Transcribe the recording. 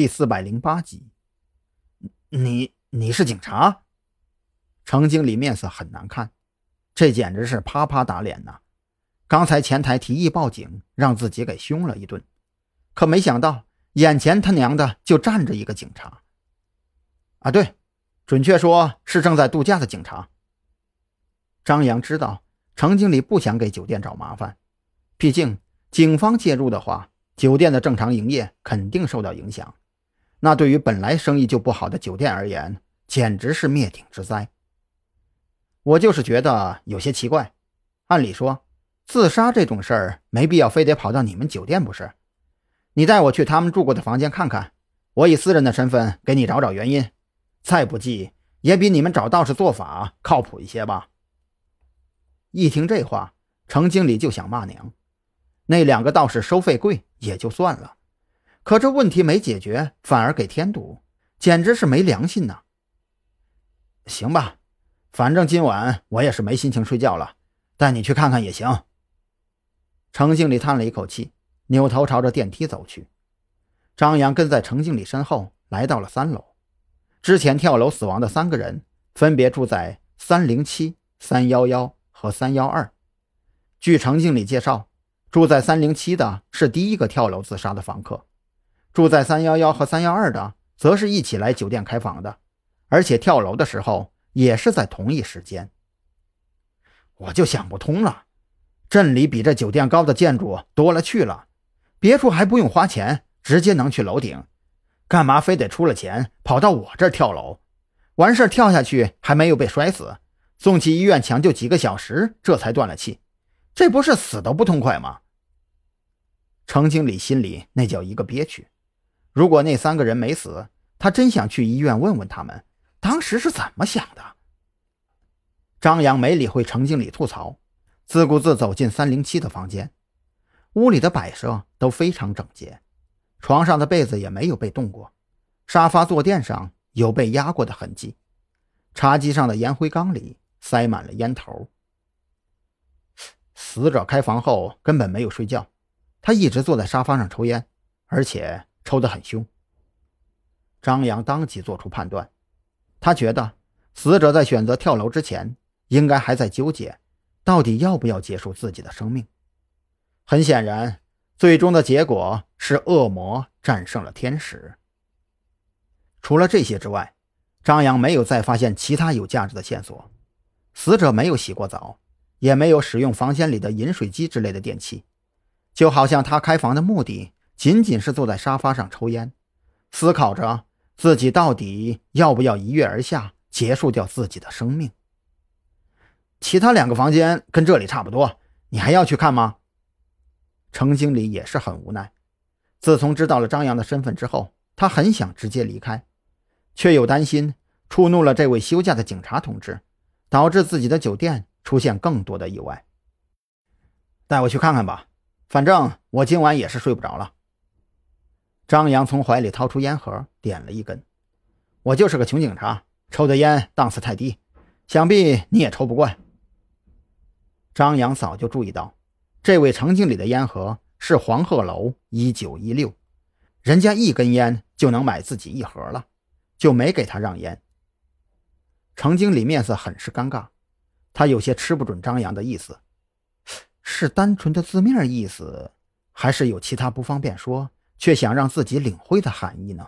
第四百零八集，你你是警察？程经理面色很难看，这简直是啪啪打脸呐！刚才前台提议报警，让自己给凶了一顿，可没想到眼前他娘的就站着一个警察。啊，对，准确说是正在度假的警察。张扬知道程经理不想给酒店找麻烦，毕竟警方介入的话，酒店的正常营业肯定受到影响。那对于本来生意就不好的酒店而言，简直是灭顶之灾。我就是觉得有些奇怪。按理说，自杀这种事儿没必要非得跑到你们酒店不是？你带我去他们住过的房间看看，我以私人的身份给你找找原因。再不济也比你们找道士做法靠谱一些吧。一听这话，程经理就想骂娘。那两个道士收费贵也就算了。可这问题没解决，反而给添堵，简直是没良心呐！行吧，反正今晚我也是没心情睡觉了，带你去看看也行。程经理叹了一口气，扭头朝着电梯走去。张扬跟在程经理身后，来到了三楼。之前跳楼死亡的三个人，分别住在三零七、三幺幺和三幺二。据程经理介绍，住在三零七的是第一个跳楼自杀的房客。住在三幺幺和三幺二的，则是一起来酒店开房的，而且跳楼的时候也是在同一时间。我就想不通了，镇里比这酒店高的建筑多了去了，别处还不用花钱，直接能去楼顶，干嘛非得出了钱跑到我这儿跳楼？完事跳下去还没有被摔死，送去医院抢救几个小时，这才断了气，这不是死都不痛快吗？程经理心里那叫一个憋屈。如果那三个人没死，他真想去医院问问他们当时是怎么想的。张扬没理会程经理吐槽，自顾自走进三零七的房间。屋里的摆设都非常整洁，床上的被子也没有被动过，沙发坐垫上有被压过的痕迹，茶几上的烟灰缸里塞满了烟头。死者开房后根本没有睡觉，他一直坐在沙发上抽烟，而且。抽得很凶。张扬当即做出判断，他觉得死者在选择跳楼之前，应该还在纠结，到底要不要结束自己的生命。很显然，最终的结果是恶魔战胜了天使。除了这些之外，张扬没有再发现其他有价值的线索。死者没有洗过澡，也没有使用房间里的饮水机之类的电器，就好像他开房的目的。仅仅是坐在沙发上抽烟，思考着自己到底要不要一跃而下，结束掉自己的生命。其他两个房间跟这里差不多，你还要去看吗？程经理也是很无奈。自从知道了张扬的身份之后，他很想直接离开，却又担心触怒了这位休假的警察同志，导致自己的酒店出现更多的意外。带我去看看吧，反正我今晚也是睡不着了。张扬从怀里掏出烟盒，点了一根。我就是个穷警察，抽的烟档次太低，想必你也抽不惯。张扬早就注意到，这位程经理的烟盒是黄鹤楼一九一六，人家一根烟就能买自己一盒了，就没给他让烟。程经理面色很是尴尬，他有些吃不准张扬的意思，是单纯的字面意思，还是有其他不方便说？却想让自己领会的含义呢？